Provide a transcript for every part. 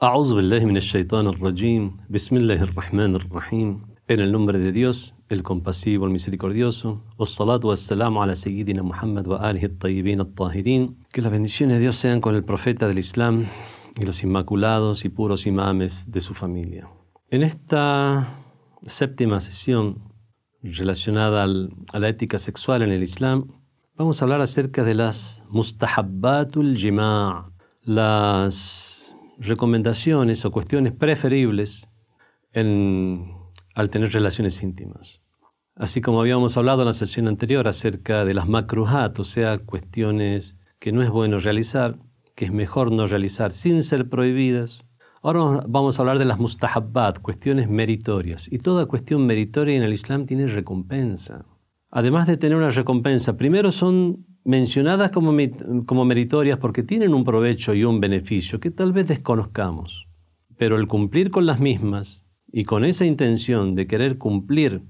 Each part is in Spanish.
A'udhu billahi min rajim. Bismillahirrahmanirrahim. En el nombre de Dios, el compasivo, el misericordioso. Wassalatu wassalamu ala sayyidina Muhammad wa alihi tayyibin tahirin Que las bendiciones de Dios sean con el profeta del Islam y los inmaculados y puros imames de su familia. En esta séptima sesión relacionada al, a la ética sexual en el Islam, vamos a hablar acerca de las mustahabbatul jima', las recomendaciones o cuestiones preferibles al tener relaciones íntimas. Así como habíamos hablado en la sesión anterior acerca de las makruhat, o sea, cuestiones que no es bueno realizar, que es mejor no realizar sin ser prohibidas. Ahora vamos a hablar de las mustahabbat, cuestiones meritorias. Y toda cuestión meritoria en el Islam tiene recompensa. Además de tener una recompensa, primero son mencionadas como, como meritorias porque tienen un provecho y un beneficio que tal vez desconozcamos. Pero el cumplir con las mismas y con esa intención de querer cumplir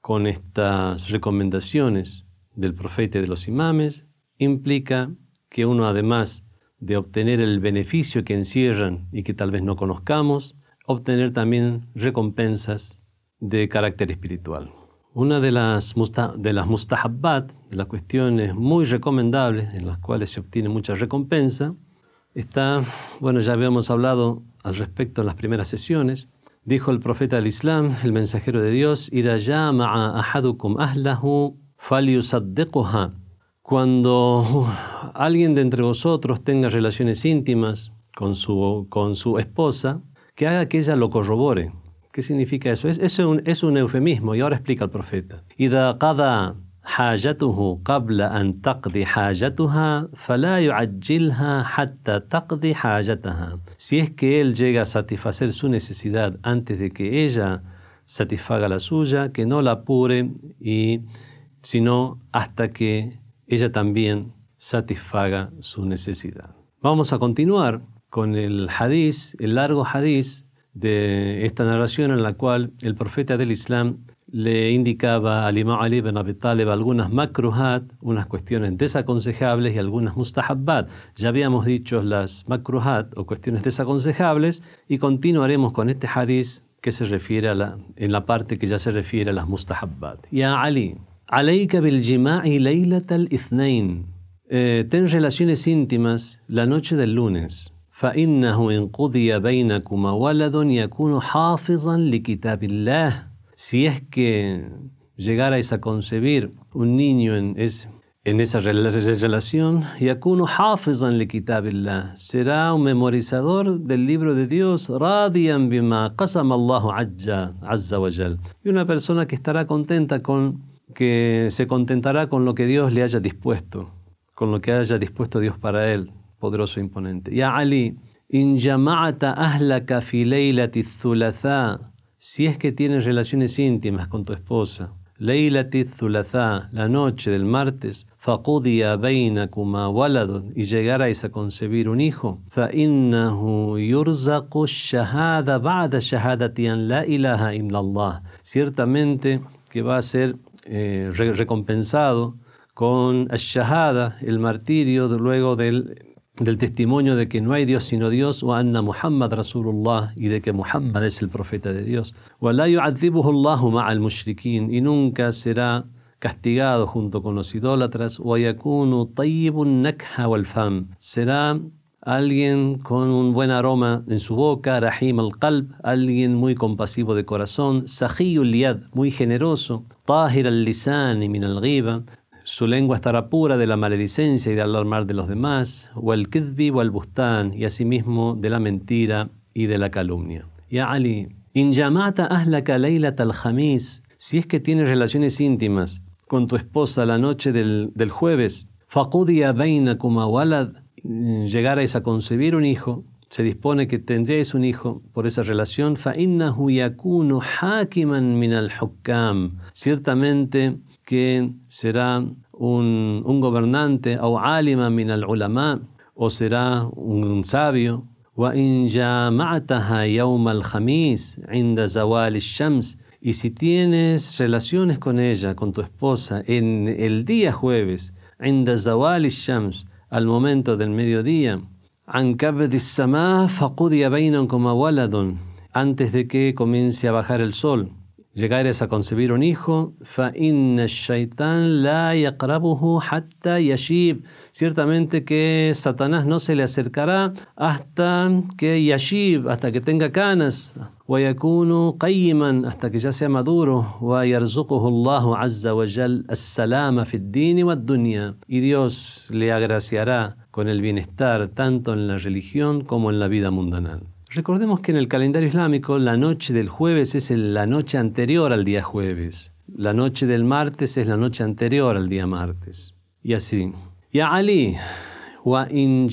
con estas recomendaciones del profeta y de los imames, implica que uno además de obtener el beneficio que encierran y que tal vez no conozcamos, obtener también recompensas de carácter espiritual. Una de las, mustahabbat, de las cuestiones muy recomendables, en las cuales se obtiene mucha recompensa, está, bueno, ya habíamos hablado al respecto en las primeras sesiones, dijo el profeta del Islam, el mensajero de Dios, Cuando alguien de entre vosotros tenga relaciones íntimas con su, con su esposa, que haga que ella lo corrobore. ¿Qué significa eso? Es, es, un, es un eufemismo y ahora explica el profeta. إذا قضى حاجته قبل أن تقضي حاجتها فلا يعجلها حتى تقضي حاجتها. Si es que él llega a satisfacer su necesidad antes de que ella satisfaga la suya, que no la apure y sino hasta que ella también satisfaga su necesidad. Vamos a continuar con el hadiz, el largo hadiz de esta narración en la cual el profeta del Islam le indicaba al imam Ali ibn Abi Talib algunas makruhat, unas cuestiones desaconsejables y algunas mustahabbat. Ya habíamos dicho las makruhat o cuestiones desaconsejables y continuaremos con este hadiz que se refiere a la, en la parte que ya se refiere a las mustahabbat. Ya Ali, alayka bil jima'i laylat al-ithnain. Eh, ten relaciones íntimas la noche del lunes. فإنه إن قضي بينكما ولد يكون حافظا لكتاب الله si es que llegarais a concebir un niño en, es, en esa relación يكون حافظا لكتاب الله será un memorizador del libro de Dios راضيا بما قسم الله عز وجل y una persona que estará contenta con que se contentará con lo que Dios le haya dispuesto, con lo que haya dispuesto Dios para él, poderoso e imponente. Ya Ali, si es que tienes relaciones íntimas con tu esposa, leilati thulatha, la noche del martes, faqudia bainakuma waladun, y llegarais a concebir un hijo, fa innahu yurzaqu shahada ba'da shahadati an la ilaha illallah, ciertamente que va a ser eh, recompensado con shahada, el martirio, luego del, del, testimonio de que no hay Dios sino Dios, o anna Muhammad Rasulullah, y de que Muhammad es el profeta de Dios. Y nunca será castigado junto con los idólatras. Será alguien con un buen aroma en su boca, rahim al-qalb, alguien muy compasivo de corazón, sahiyul liyad, muy generoso, tahir al-lisan min al-ghiba, su lengua estará pura de la maledicencia y de hablar mal de los demás, o el kidbi o el bustán, y asimismo de la mentira y de la calumnia. Ya Ali, in yamata ahlaka laylat al-khamis, si es que tienes relaciones íntimas con tu esposa la noche del, del jueves, faqudia bainakuma walad, llegarais a concebir un hijo, se dispone que tendréis un hijo por esa relación, Ciertamente que será un, un gobernante, o alima min al ulama, o será un sabio. Y si tienes relaciones con ella, con tu esposa, en el día jueves, al momento del mediodía, عن كبد السماء فقضي بينكم ولد antes de que comience a bajar el sol llegares a concebir un hijo, Ciertamente que Satanás no se le acercará hasta que yashib, hasta que tenga canas, hasta que ya sea maduro, y Dios le agraciará con el bienestar tanto en la religión como en la vida mundanal. Recordemos que en el calendario islámico la noche del jueves es la noche anterior al día jueves. La noche del martes es la noche anterior al día martes. Y así. Ya Ali, wa in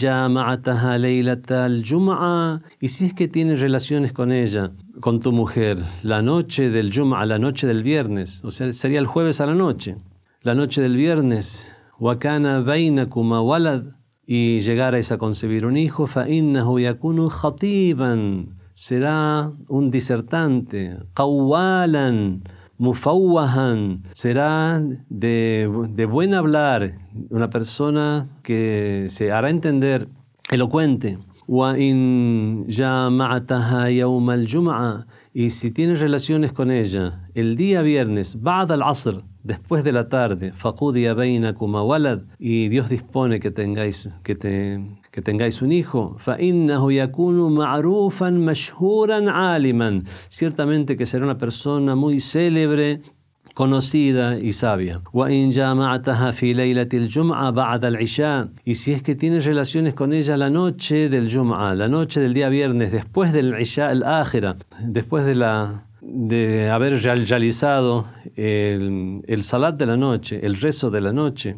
y si es que tienes relaciones con ella, con tu mujer, la noche del Jum'a, la noche del viernes, o sea, sería el jueves a la noche. La noche del viernes, wa kana bainakuma walad y llegarais a concebir un hijo, فَإِنَّهُ يَكُونُ خَطِيبًا será un disertante, قَوَّالًا mufawwahan, será de, de buen hablar, una persona que se hará entender, elocuente. وَإِن جَامَعْتَهَا يَوْمَ الْجُمْعَةِ y si tienes relaciones con ella el día viernes, بعد العصر, después de la tarde, faqudia bainakuma walad, y Dios dispone que tengáis, que, te, que tengáis un hijo, فإنه يكون معروفا مشهورا عالما, ciertamente que será una persona muy célebre, conocida y sabia. Y si es que tienes relaciones con ella la noche del Jum'a, la noche del día viernes, después del Isha al-Akhira, después de la de haber realizado el, el salat de la noche, el rezo de la noche,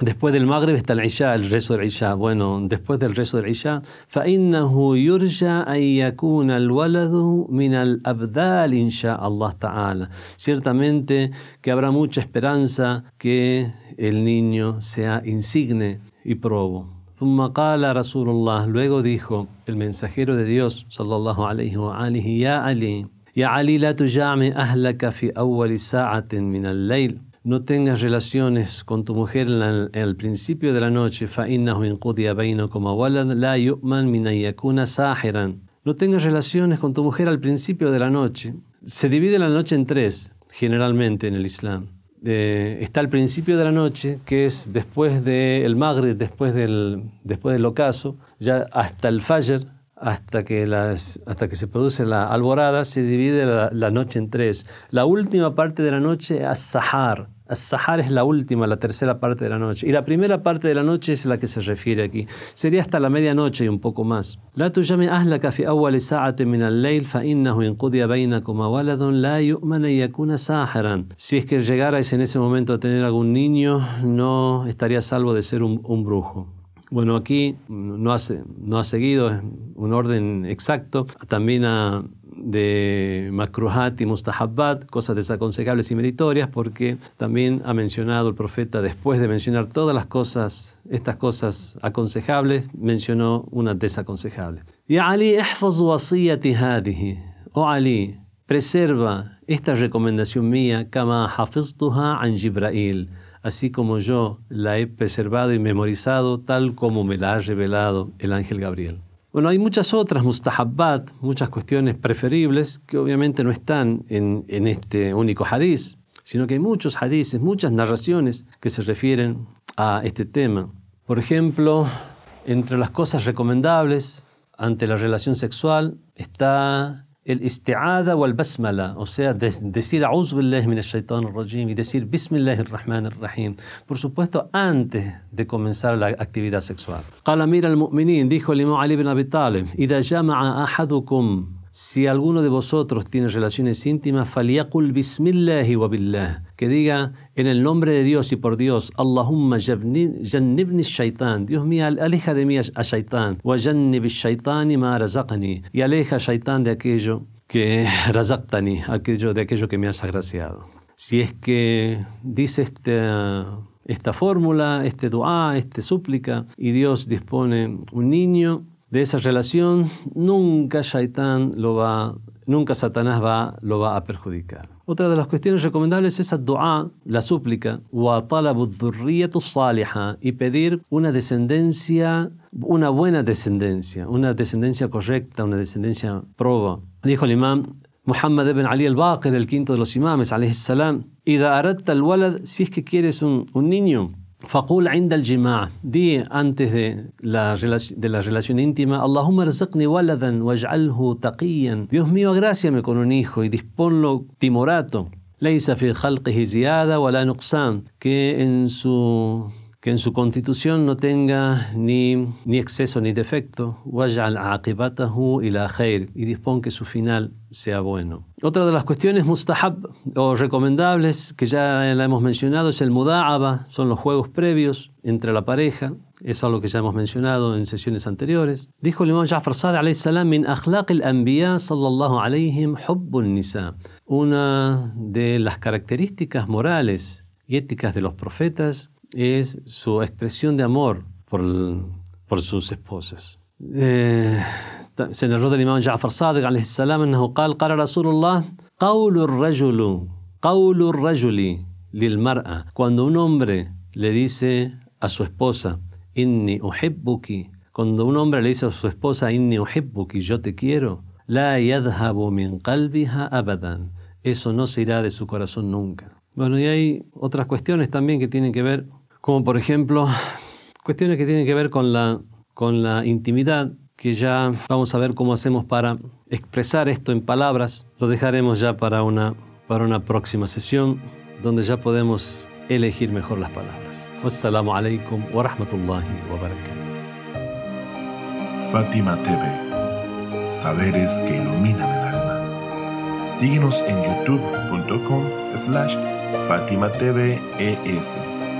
Después del Maghrib está el Isha, el rezo del Isha. Bueno, después del rezo del Isha, فإنه يرجى أن يكون الولد من الأبدال إن شاء الله تعالى. Ciertamente que habrá mucha esperanza que el niño sea insigne y probo. ثم قال رسول الله luego dijo el mensajero de Dios صلى الله عليه وآله يا علي يا علي لا تجامع أهلك في أول ساعة من الليل no tengas relaciones con tu mujer el principio de la noche, No tengas relaciones con tu mujer al principio de la noche. Se divide la noche en tres, generalmente en el Islam. está al principio de la noche, que es después del Maghrib, después del, después del ocaso, ya hasta el Fajr, hasta que, hasta que se produce la alborada, se divide la, noche en tres. La última parte de la noche, as-sahar. As-sahar es la última, la tercera parte de la noche. Y la primera parte de la noche es la que se refiere aquí. Sería hasta la medianoche y un poco más. La tujami ahlaka fi awwal sa'atin min al-layl fa innahu in qudiya bainakuma waladun la yu'man yakuna sahiran. Si es que llegarais en ese momento a tener algún niño, no estaría salvo de ser un brujo. Bueno, aquí no ha, no ha seguido un orden exacto, también de makruhat y mustahabbat, cosas desaconsejables y meritorias, porque también ha mencionado el profeta, después de mencionar todas las cosas, estas cosas aconsejables, mencionó una desaconsejable. Y Ali. Oh Ali, preserva esta recomendación mía, kama hafiztuha an Jibrail así como yo la he preservado y memorizado tal como me la ha revelado el ángel Gabriel. Bueno, hay muchas otras mustahabbat, muchas cuestiones preferibles que obviamente no están en, en este único hadiz, sino que hay muchos hadices, muchas narraciones que se refieren a este tema. Por ejemplo, entre las cosas recomendables ante la relación sexual está الاستعاذة والبسملة. أو decir أعوذ بالله من الشيطان الرجيم. decir بسم الله الرحمن الرحيم. Por supuesto antes de comenzar la actividad sexual. قال أمير المؤمنين dijo الإمام علي بن أبي طالب إذا جمع أحدكم si alguno de vosotros tiene relaciones íntimas, faliakul bismillahi wa billah, que diga en el nombre de Dios y por Dios, Allahumma jannibni shaitan, Dios mío, aleja de mí a shaitán, wa jannib shaitani ma razaqani, y aleja a shaitán de aquello que razaqtani, aquello, de aquello que me has agraciado. Si es que dice esta, esta fórmula, este dua, este súplica, y Dios dispone un niño, de esa relación, nunca Shaitán lo va nunca Satanás va, lo va a perjudicar. Otra de las cuestiones recomendables es dua, la súplica, y pedir una descendencia, una buena descendencia, una descendencia correcta, una descendencia proba. Dijo el imam Muhammad ibn Ali al-Baqir, el quinto de los imames, alayhi salam, si es que quieres un, un niño, فقول عند الجماع دي أنتهي de la relación íntima اللهم ارزقني ولدا واجعله تقيا. Dios mío gracias me con un hijo y disponlo timorato ليس في خلقه زيادة ولا نقصان que en que en su constitución no tenga ni, ni exceso ni defecto, y dispone que su final sea bueno. Otra de las cuestiones mustahab o recomendables que ya la hemos mencionado es el muda'aba, son los juegos previos entre la pareja, eso es lo que ya hemos mencionado en sesiones anteriores. Dijo el imam Ja'far Sadiq alayhi salam min akhlaq al-anbiya sallallahu alayhim hubbun nisa. Una de las características morales y éticas de los profetas es su expresión de amor por, por sus esposas. Eh, se narró del imam Ja'far Sadiq alayhi salam أنه قال قال رسول الله قول الرجل قول الرجل للمرأة cuando un hombre le dice a su esposa inni uhibbuki cuando un hombre le dice a su esposa inni uhibbuki yo te quiero la yadhabu min qalbiha abadan eso no se irá de su corazón nunca bueno y hay otras cuestiones también que tienen que ver como por ejemplo cuestiones que tienen que ver con la, con la intimidad, que ya vamos a ver cómo hacemos para expresar esto en palabras. Lo dejaremos ya para una, para una próxima sesión, donde ya podemos elegir mejor las palabras. Wassalamu alaikum wa rahmatullahi wa barakatuh. Fátima TV, saberes que iluminan el alma. Síguenos en youtube.com slash Fátima TV ES